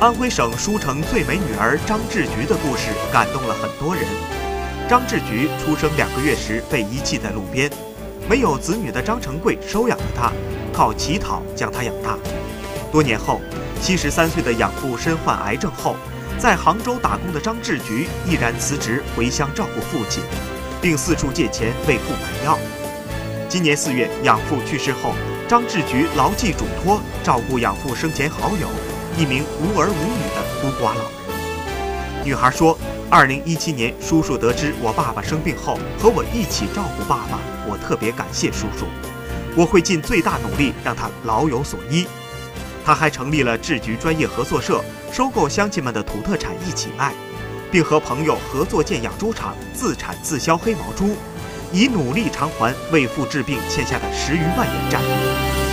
安徽省舒城最美女儿张志菊的故事感动了很多人。张志菊出生两个月时被遗弃在路边，没有子女的张成贵收养了她，靠乞讨将她养大。多年后，七十三岁的养父身患癌症后，在杭州打工的张志菊毅然辞职回乡照顾父亲，并四处借钱为父买药。今年四月，养父去世后，张志菊牢记嘱托，照顾养父生前好友。一名无儿无女的孤寡老人。女孩说：“二零一七年，叔叔得知我爸爸生病后，和我一起照顾爸爸，我特别感谢叔叔。我会尽最大努力让他老有所依。”他还成立了智菊专业合作社，收购乡亲们的土特产一起卖，并和朋友合作建养猪场，自产自销黑毛猪，以努力偿还为父治病欠下的十余万元债。